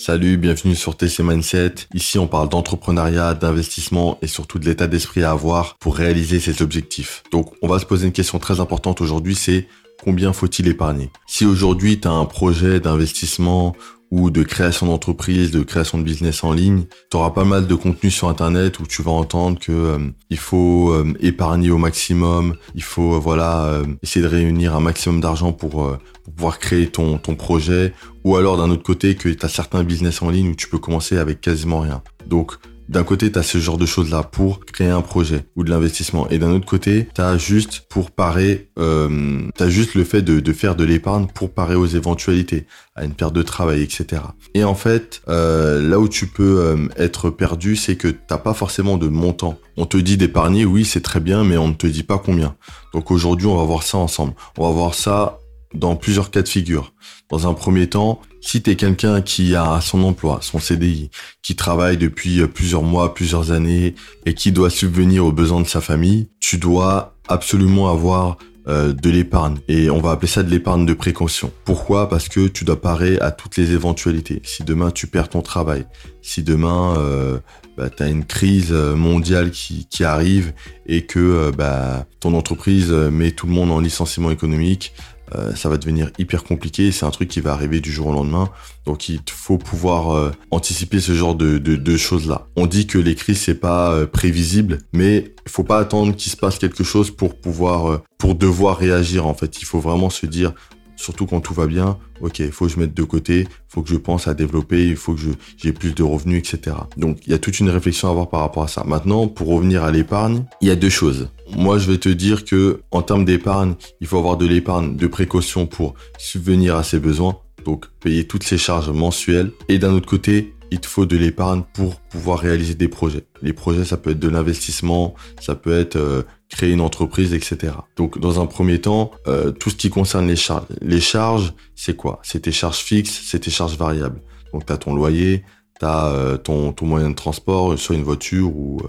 Salut, bienvenue sur TC Mindset. Ici, on parle d'entrepreneuriat, d'investissement et surtout de l'état d'esprit à avoir pour réaliser ses objectifs. Donc, on va se poser une question très importante aujourd'hui, c'est combien faut-il épargner? Si aujourd'hui, tu as un projet d'investissement ou de création d'entreprise, de création de business en ligne, tu auras pas mal de contenu sur internet où tu vas entendre que euh, il faut euh, épargner au maximum, il faut euh, voilà essayer de réunir un maximum d'argent pour, pouvoir créer ton ton projet ou alors d'un autre côté que tu as certains business en ligne où tu peux commencer avec quasiment rien. Donc d'un côté, tu ce genre de choses-là pour créer un projet ou de l'investissement. Et d'un autre côté, tu as juste pour parer, euh, juste le fait de, de faire de l'épargne pour parer aux éventualités, à une perte de travail, etc. Et en fait, euh, là où tu peux euh, être perdu, c'est que t'as pas forcément de montant. On te dit d'épargner, oui, c'est très bien, mais on ne te dit pas combien. Donc aujourd'hui, on va voir ça ensemble. On va voir ça dans plusieurs cas de figure. Dans un premier temps, si tu es quelqu'un qui a son emploi, son CDI, qui travaille depuis plusieurs mois, plusieurs années et qui doit subvenir aux besoins de sa famille, tu dois absolument avoir euh, de l'épargne et on va appeler ça de l'épargne de précaution. Pourquoi? Parce que tu dois parer à toutes les éventualités. Si demain tu perds ton travail, si demain euh, bah, tu as une crise mondiale qui, qui arrive et que euh, bah, ton entreprise met tout le monde en licenciement économique, euh, ça va devenir hyper compliqué. C'est un truc qui va arriver du jour au lendemain. Donc il faut pouvoir euh, anticiper ce genre de, choses-là. On dit que les crises c'est pas euh, prévisible, mais il faut pas attendre qu'il se passe quelque chose pour pouvoir, pour devoir réagir. En fait, il faut vraiment se dire surtout quand tout va bien, ok, il faut que je mette de côté, il faut que je pense à développer, il faut que j'ai plus de revenus, etc. Donc il y a toute une réflexion à avoir par rapport à ça. Maintenant, pour revenir à l'épargne, il y a deux choses. Moi, je vais te dire que en termes d'épargne, il faut avoir de l'épargne de précaution pour subvenir à ses besoins, donc payer toutes ses charges mensuelles. Et d'un autre côté, il te faut de l'épargne pour pouvoir réaliser des projets. Les projets, ça peut être de l'investissement, ça peut être euh, créer une entreprise, etc. Donc, dans un premier temps, euh, tout ce qui concerne les charges. Les charges, c'est quoi? C'est tes charges fixes, c'est tes charges variables. Donc, tu ton loyer, tu as euh, ton, ton moyen de transport, soit une voiture ou,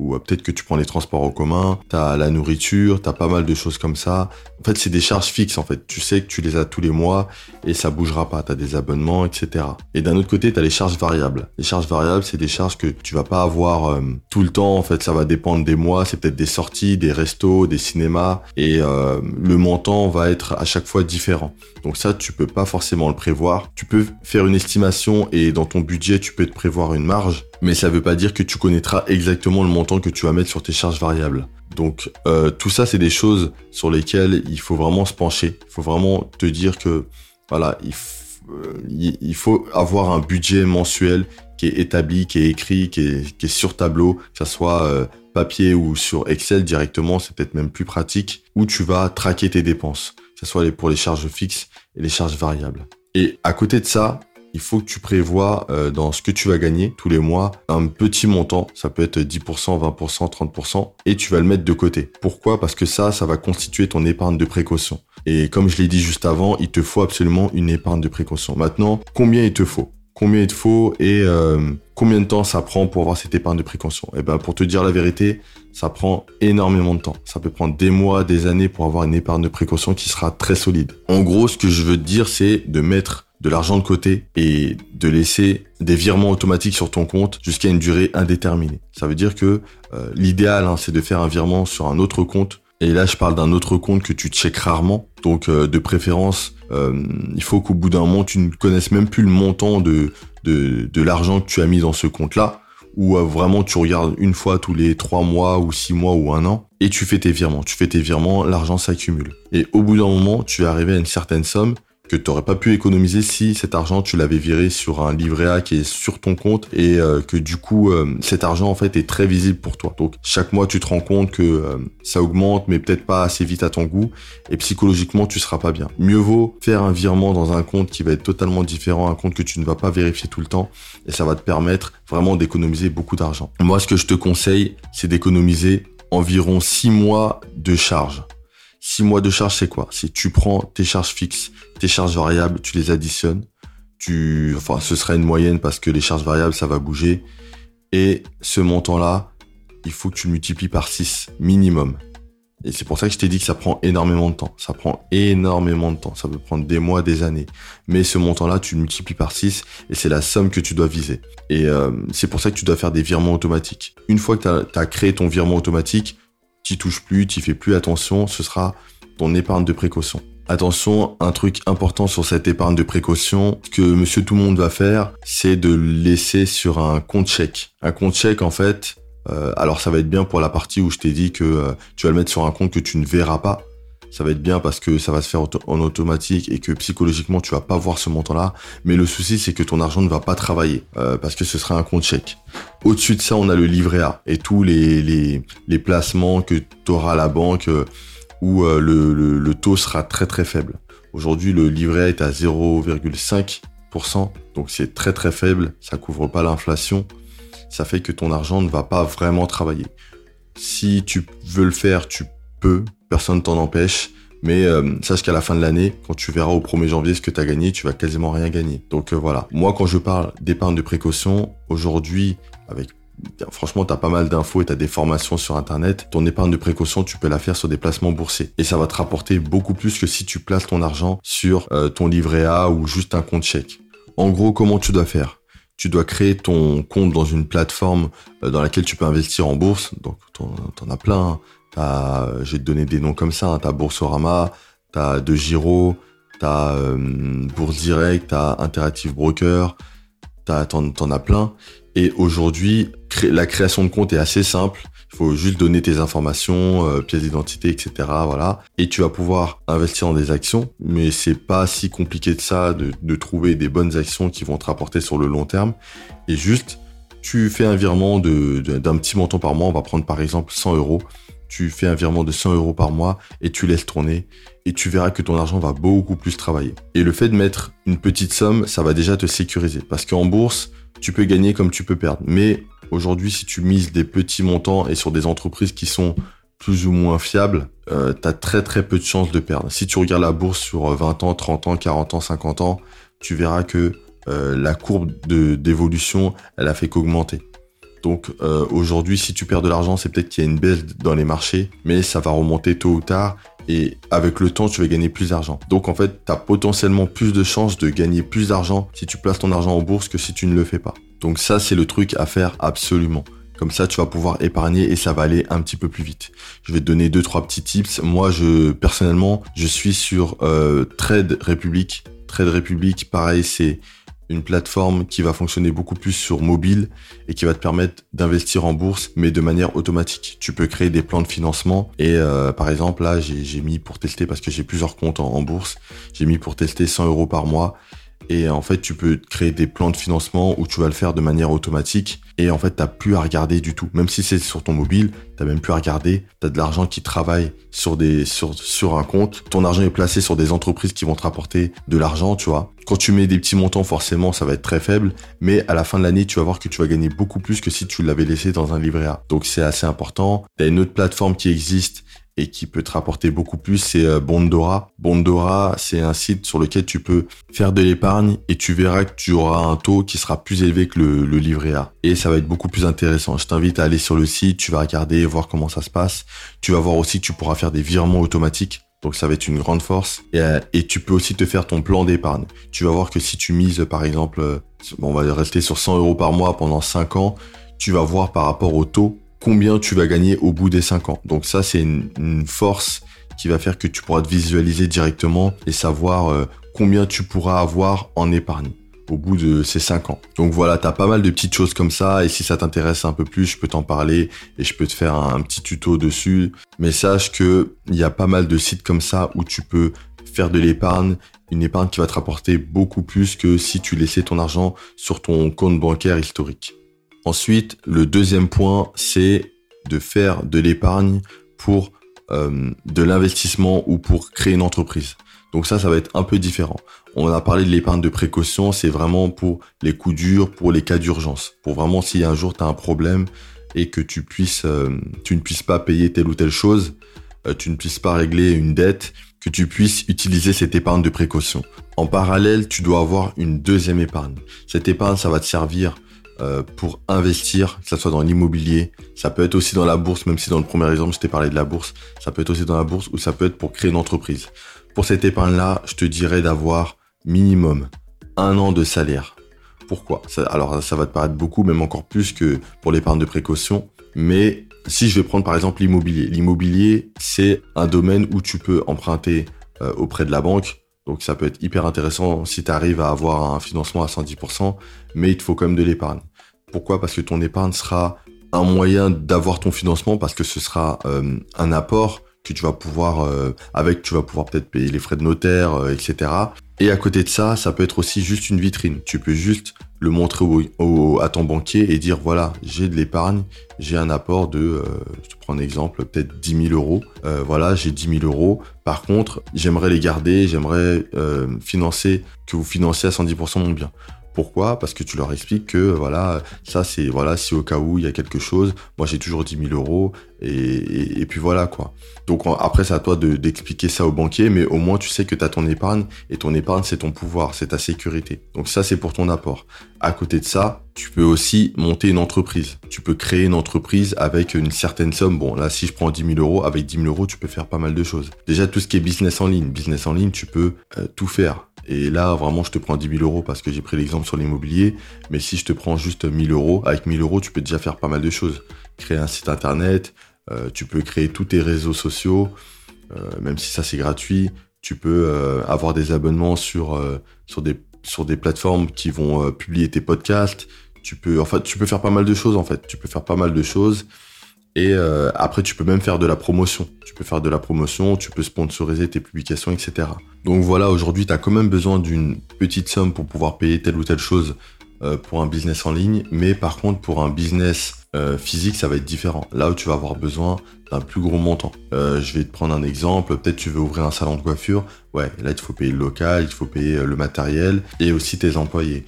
ou peut-être que tu prends les transports en commun, tu as la nourriture, tu as pas mal de choses comme ça. En fait, c'est des charges fixes, en fait. Tu sais que tu les as tous les mois et ça bougera pas. Tu as des abonnements, etc. Et d'un autre côté, tu as les charges variables. Les charges variables, c'est des charges que tu vas pas avoir euh, tout le temps. En fait, ça va dépendre des mois. C'est peut-être des sorties, des restos, des cinémas. Et euh, le montant va être à chaque fois différent. Donc ça, tu peux pas forcément le prévoir. Tu peux faire une estimation et dans ton budget, tu peux te prévoir une marge. Mais ça veut pas dire que tu connaîtras exactement le montant que tu vas mettre sur tes charges variables. Donc euh, tout ça, c'est des choses sur lesquelles il faut vraiment se pencher. Il faut vraiment te dire que voilà, il, euh, faut avoir un budget mensuel qui est établi, qui est écrit, qui est, sur tableau, que ça soit euh, papier ou sur Excel directement, c'est peut-être même plus pratique, où tu vas traquer tes dépenses, que ce soit pour les charges fixes et les charges variables. Et à côté de ça, il faut que tu prévois euh, dans ce que tu vas gagner tous les mois un petit montant, ça peut être 10%, 20%, 30%, et tu vas le mettre de côté. Pourquoi? Parce que ça, ça va constituer ton épargne de précaution. Et comme je l'ai dit juste avant, il te faut absolument une épargne de précaution. Maintenant, combien il te faut? Combien il te faut et euh, combien de temps ça prend pour avoir cette épargne de précaution? Eh ben, pour te dire la vérité, ça prend énormément de temps. Ça peut prendre des mois, des années pour avoir une épargne de précaution qui sera très solide. En gros, ce que je veux te dire, c'est de mettre de l'argent de côté et de laisser des virements automatiques sur ton compte jusqu'à une durée indéterminée. Ça veut dire que euh, l'idéal, hein, c'est de faire un virement sur un autre compte. Et là, je parle d'un autre compte que tu checkes rarement. Donc, euh, de préférence, euh, il faut qu'au bout d'un moment, tu ne connaisses même plus le montant de, de, de l'argent que tu as mis dans ce compte-là. Ou vraiment, tu regardes une fois tous les trois mois ou six mois ou un an et tu fais tes virements. Tu fais tes virements, l'argent s'accumule. Et au bout d'un moment, tu es arrivé à une certaine somme que tu n'aurais pas pu économiser si cet argent tu l'avais viré sur un livret A qui est sur ton compte et euh, que du coup euh, cet argent en fait est très visible pour toi. Donc chaque mois tu te rends compte que euh, ça augmente mais peut-être pas assez vite à ton goût et psychologiquement tu seras pas bien. Mieux vaut faire un virement dans un compte qui va être totalement différent, un compte que tu ne vas pas vérifier tout le temps et ça va te permettre vraiment d'économiser beaucoup d'argent. Moi ce que je te conseille c'est d'économiser environ 6 mois de charge. 6 mois de charge, c'est quoi? Si tu prends tes charges fixes, tes charges variables, tu les additionnes. Tu, enfin, ce sera une moyenne parce que les charges variables, ça va bouger. Et ce montant-là, il faut que tu le multiplies par 6 minimum. Et c'est pour ça que je t'ai dit que ça prend énormément de temps. Ça prend énormément de temps. Ça peut prendre des mois, des années. Mais ce montant-là, tu le multiplies par 6 et c'est la somme que tu dois viser. Et euh, c'est pour ça que tu dois faire des virements automatiques. Une fois que tu as, créé ton virement automatique, tu touches plus, tu fais plus attention, ce sera ton épargne de précaution. Attention, un truc important sur cette épargne de précaution, ce que monsieur tout le monde va faire, c'est de laisser sur un compte chèque. Un compte chèque, en fait, euh, alors ça va être bien pour la partie où je t'ai dit que euh, tu vas le mettre sur un compte que tu ne verras pas. Ça va être bien parce que ça va se faire en automatique et que psychologiquement tu vas pas voir ce montant-là. Mais le souci c'est que ton argent ne va pas travailler euh, parce que ce sera un compte chèque. Au-dessus de ça, on a le livret A et tous les, placements que tu auras à la banque où le, le, taux sera très très faible. Aujourd'hui, le livret A est à 0,5%, donc c'est très très faible, ça couvre pas l'inflation ça fait que ton argent ne va pas vraiment travailler. Si tu veux le faire, tu peux, personne t'en empêche. Mais euh, sache qu'à la fin de l'année, quand tu verras au 1er janvier ce que tu as gagné, tu vas quasiment rien gagner. Donc euh, voilà. Moi, quand je parle d'épargne de précaution, aujourd'hui, avec franchement, tu as pas mal d'infos et tu as des formations sur Internet. Ton épargne de précaution, tu peux la faire sur des placements boursiers. Et ça va te rapporter beaucoup plus que si tu places ton argent sur euh, ton livret A ou juste un compte chèque. En gros, comment tu dois faire? Tu dois créer ton compte dans une plateforme dans laquelle tu peux investir en bourse. Donc, t'en, en as plein. Hein. Je vais te donner des noms comme ça. Hein. T'as Boursorama, t'as De Giro, t'as euh, Bourse Direct, t'as Interactive Broker, t'as, t'en, t'en as plein. Et aujourd'hui, la création de compte est assez simple. Il faut juste donner tes informations, euh, pièces d'identité, etc. Voilà. Et tu vas pouvoir investir dans des actions, mais c'est pas si compliqué de ça de, de trouver des bonnes actions qui vont te rapporter sur le long terme. Et juste, tu fais un virement de, d'un petit montant par mois. On va prendre par exemple 100 euros. Tu fais un virement de 100 euros par mois et tu laisses tourner et tu verras que ton argent va beaucoup plus travailler. Et le fait de mettre une petite somme, ça va déjà te sécuriser parce qu'en bourse, tu peux gagner comme tu peux perdre. Mais Aujourd'hui, si tu mises des petits montants et sur des entreprises qui sont plus ou moins fiables, euh, tu as très très peu de chances de perdre. Si tu regardes la bourse sur 20 ans, 30 ans, 40 ans, 50 ans, tu verras que euh, la courbe d'évolution, elle a fait qu'augmenter. Donc euh, aujourd'hui, si tu perds de l'argent, c'est peut-être qu'il y a une baisse dans les marchés, mais ça va remonter tôt ou tard et avec le temps, tu vas gagner plus d'argent. Donc en fait, tu as potentiellement plus de chances de gagner plus d'argent si tu places ton argent en bourse que si tu ne le fais pas. Donc ça, c'est le truc à faire absolument. Comme ça, tu vas pouvoir épargner et ça va aller un petit peu plus vite. Je vais te donner deux, trois petits tips. Moi, je personnellement, je suis sur euh, Trade Republic. Trade Republic, pareil, c'est une plateforme qui va fonctionner beaucoup plus sur mobile et qui va te permettre d'investir en bourse, mais de manière automatique. Tu peux créer des plans de financement et euh, par exemple là, j'ai mis pour tester parce que j'ai plusieurs comptes en, en bourse, j'ai mis pour tester 100 euros par mois et en fait, tu peux créer des plans de financement où tu vas le faire de manière automatique. Et en fait, t'as plus à regarder du tout. Même si c'est sur ton mobile, t'as même plus à regarder. T'as de l'argent qui travaille sur des, sur, sur un compte. Ton argent est placé sur des entreprises qui vont te rapporter de l'argent, tu vois. Quand tu mets des petits montants, forcément, ça va être très faible. Mais à la fin de l'année, tu vas voir que tu vas gagner beaucoup plus que si tu l'avais laissé dans un livret A. Donc c'est assez important. T'as une autre plateforme qui existe et qui peut te rapporter beaucoup plus, c'est euh, Bondora. Bondora, c'est un site sur lequel tu peux faire de l'épargne et tu verras que tu auras un taux qui sera plus élevé que le, livret A. Et ça va être beaucoup plus intéressant. Je t'invite à aller sur le site, tu vas regarder, voir comment ça se passe. Tu vas voir aussi que tu pourras faire des virements automatiques. Donc ça va être une grande force. Et, euh, et tu peux aussi te faire ton plan d'épargne. Tu vas voir que si tu mises, par exemple, euh, on va rester sur 100 euros par mois pendant 5 ans, tu vas voir par rapport au taux combien tu vas gagner au bout des 5 ans. Donc ça, c'est une, force qui va faire que tu pourras te visualiser directement et savoir euh, combien tu pourras avoir en épargne au bout de ces 5 ans. Donc voilà, tu as pas mal de petites choses comme ça et si ça t'intéresse un peu plus, je peux t'en parler et je peux te faire un, petit tuto dessus. Mais sache que il y a pas mal de sites comme ça où tu peux faire de l'épargne, une épargne qui va te rapporter beaucoup plus que si tu laissais ton argent sur ton compte bancaire historique. Ensuite, le deuxième point, c'est de faire de l'épargne pour euh, de l'investissement ou pour créer une entreprise. Donc ça, ça va être un peu différent. On a parlé de l'épargne de précaution, c'est vraiment pour les coups durs, pour les cas d'urgence. Pour vraiment si un jour tu as un problème et que euh, tu ne puisses pas payer telle ou telle chose, euh, tu ne puisses pas régler une dette, que tu puisses utiliser cette épargne de précaution. En parallèle, tu dois avoir une deuxième épargne. Cette épargne, ça va te servir euh, pour investir, que ce soit dans l'immobilier, ça peut être aussi dans la bourse, même si dans le premier exemple, je t'ai parlé de la bourse, ça peut être aussi dans la bourse ou ça peut être pour créer une entreprise. Pour cette épargne-là, je te dirais d'avoir minimum un an de salaire. Pourquoi? Alors, ça va te paraître beaucoup, même encore plus que pour l'épargne de précaution, mais si je vais prendre par exemple l'immobilier, l'immobilier, c'est un domaine où tu peux emprunter euh, auprès de la banque. Donc ça peut être hyper intéressant si tu arrives à avoir un financement à 110%, mais il te faut quand même de l'épargne. Pourquoi? Parce que ton épargne sera un moyen d'avoir ton financement, parce que ce sera euh, un apport que tu vas pouvoir, euh, avec, tu vas pouvoir peut-être payer les frais de notaire, etc. Et à côté de ça, ça peut être aussi juste une vitrine. Tu peux juste le montrer à ton banquier et dire voilà, j'ai de l'épargne, j'ai un apport de, euh, je te prends un exemple, peut-être 10 000 euros. Euh, voilà, j'ai 10 000 euros. Par contre, j'aimerais les garder, j'aimerais euh, financer, que vous financiez à 110% mon bien. Pourquoi? Parce que tu leur expliques que voilà, ça c'est voilà, si au cas où il y a quelque chose, moi j'ai toujours 10 000 euros et, puis voilà quoi. Donc après c'est à toi d'expliquer ça au banquier, mais au moins tu sais que tu as ton épargne et ton épargne c'est ton pouvoir, c'est ta sécurité. Donc ça c'est pour ton apport. À côté de ça, tu peux aussi monter une entreprise. Tu peux créer une entreprise avec une certaine somme. Bon là si je prends 10 000 euros, avec 10 000 euros tu peux faire pas mal de choses. Déjà tout ce qui est business en ligne, business en ligne tu peux euh, tout faire et là, vraiment, je te prends 10 000 euros parce que j'ai pris l'exemple sur l'immobilier. Mais si je te prends juste 1000 euros, avec 1000 euros, tu peux déjà faire pas mal de choses. Créer un site internet, euh, tu peux créer tous tes réseaux sociaux, euh, même si ça c'est gratuit. Tu peux euh, avoir des abonnements sur, des, plateformes qui vont publier tes podcasts. Tu peux, tu peux faire pas mal de choses en fait. Tu peux faire pas mal de choses. Et euh, après, tu peux même faire de la promotion. Tu peux faire de la promotion, tu peux sponsoriser tes publications, etc. Donc voilà, aujourd'hui, tu as quand même besoin d'une petite somme pour pouvoir payer telle ou telle chose euh, pour un business en ligne. Mais par contre, pour un business euh, physique, ça va être différent. Là où tu vas avoir besoin d'un plus gros montant. Euh, je vais te prendre un exemple. Peut-être tu veux ouvrir un salon de coiffure. Ouais, là il faut payer le local, il faut payer euh, le matériel et aussi tes employés.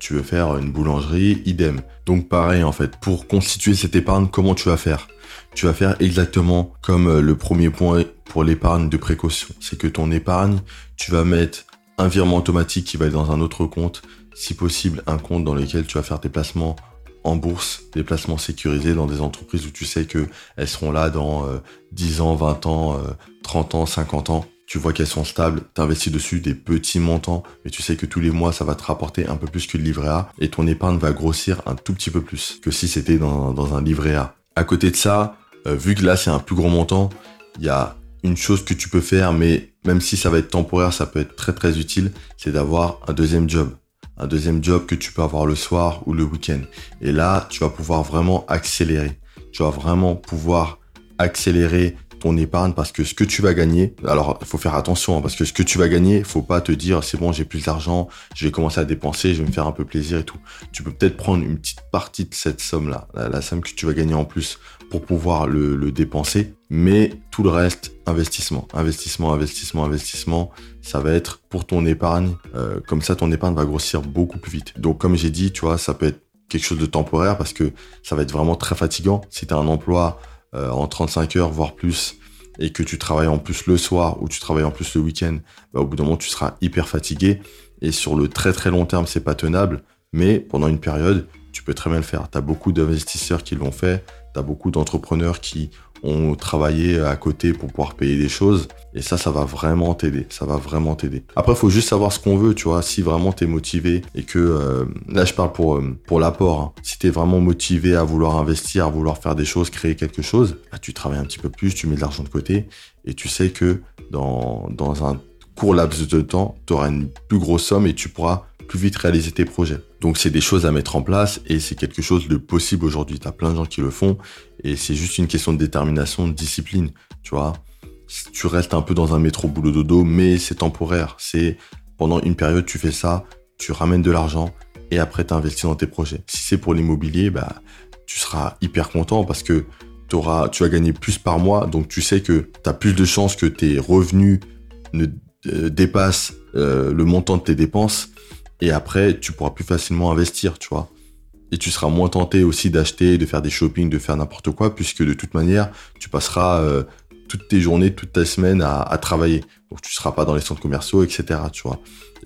tu veux faire une boulangerie, idem. Donc pareil en fait. Pour constituer cette épargne, comment tu vas faire? Tu vas faire exactement comme le premier point pour l'épargne de précaution. C'est que ton épargne, tu vas mettre un virement automatique qui va être dans un autre compte. Si possible, un compte dans lequel tu vas faire tes placements en bourse, des placements sécurisés dans des entreprises où tu sais que elles seront là dans 10 euh, ans, 20 ans, 30 euh, ans, 50 ans. Tu vois qu'elles sont stables, tu investis dessus des petits montants, mais tu sais que tous les mois, ça va te rapporter un peu plus que le livret A et ton épargne va grossir un tout petit peu plus que si c'était dans, un livret A. À côté de ça, euh, vu que là, c'est un plus gros montant, il y a une chose que tu peux faire, mais même si ça va être temporaire, ça peut être très très utile, c'est d'avoir un deuxième job un deuxième job que tu peux avoir le soir ou le week-end. Et là, tu vas pouvoir vraiment accélérer. Tu vas vraiment pouvoir accélérer ton épargne parce que ce que tu vas gagner, alors il faut faire attention hein, parce que ce que tu vas gagner, faut pas te dire c'est bon j'ai plus d'argent, je vais commencer à dépenser, je vais me faire un peu plaisir et tout. Tu peux peut-être prendre une petite partie de cette somme là, la, somme que tu vas gagner en plus pour pouvoir le, dépenser, mais tout le reste investissement, investissement, investissement, investissement, ça va être pour ton épargne. Euh, comme ça ton épargne va grossir beaucoup plus vite. Donc comme j'ai dit, tu vois, ça peut être quelque chose de temporaire parce que ça va être vraiment très fatigant si tu as un emploi euh, en 35 heures, voire plus, et que tu travailles en plus le soir ou tu travailles en plus le week-end, bah, au bout d'un moment, tu seras hyper fatigué. Et sur le très très long terme, c'est pas tenable. Mais pendant une période, tu peux très bien le faire. Tu as beaucoup d'investisseurs qui l'ont fait, tu as beaucoup d'entrepreneurs qui ont travaillé à côté pour pouvoir payer des choses. Et ça, ça va vraiment t'aider. Ça va vraiment t'aider. Après, faut juste savoir ce qu'on veut, tu vois. Si vraiment tu es motivé et que, euh, là, je parle pour, euh, pour l'apport. Hein. Si tu es vraiment motivé à vouloir investir, à vouloir faire des choses, créer quelque chose, bah, tu travailles un petit peu plus, tu mets de l'argent de côté et tu sais que dans, dans un court laps de temps, tu auras une plus grosse somme et tu pourras plus vite réaliser tes projets. Donc c'est des choses à mettre en place et c'est quelque chose de possible aujourd'hui. Tu as plein de gens qui le font et c'est juste une question de détermination, de discipline, tu vois. Tu restes un peu dans un métro boulot dodo, mais c'est temporaire. C'est pendant une période, tu fais ça, tu ramènes de l'argent et après tu investis dans tes projets. Si c'est pour l'immobilier, bah, tu seras hyper content parce que auras, tu vas gagner plus par mois, donc tu sais que tu as plus de chances que tes revenus ne euh, dépassent euh, le montant de tes dépenses et après, tu pourras plus facilement investir, tu vois. Et tu seras moins tenté aussi d'acheter, de faire des shopping, de faire n'importe quoi, puisque de toute manière, tu passeras euh, toutes tes journées, toute ta semaine à, à, travailler. Donc tu seras pas dans les centres commerciaux, etc. Tu vois.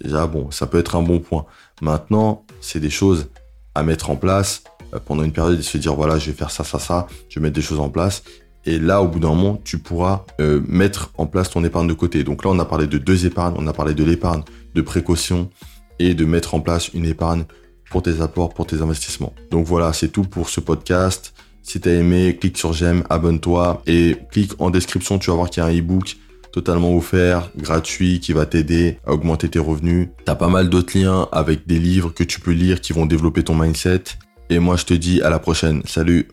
Déjà, bon, ça peut être un bon point. Maintenant, c'est des choses à mettre en place euh, pendant une période et se dire voilà, je vais faire ça, ça, ça, je vais mettre des choses en place. Et là, au bout d'un moment, tu pourras euh, mettre en place ton épargne de côté. Donc là, on a parlé de deux épargnes. On a parlé de l'épargne de précaution et de mettre en place une épargne pour tes apports, pour tes investissements. Donc voilà, c'est tout pour ce podcast. Si t'as aimé, clique sur j'aime, abonne-toi et clique en description. Tu vas voir qu'il y a un ebook totalement offert, gratuit, qui va t'aider à augmenter tes revenus. T'as pas mal d'autres liens avec des livres que tu peux lire qui vont développer ton mindset. Et moi, je te dis à la prochaine. Salut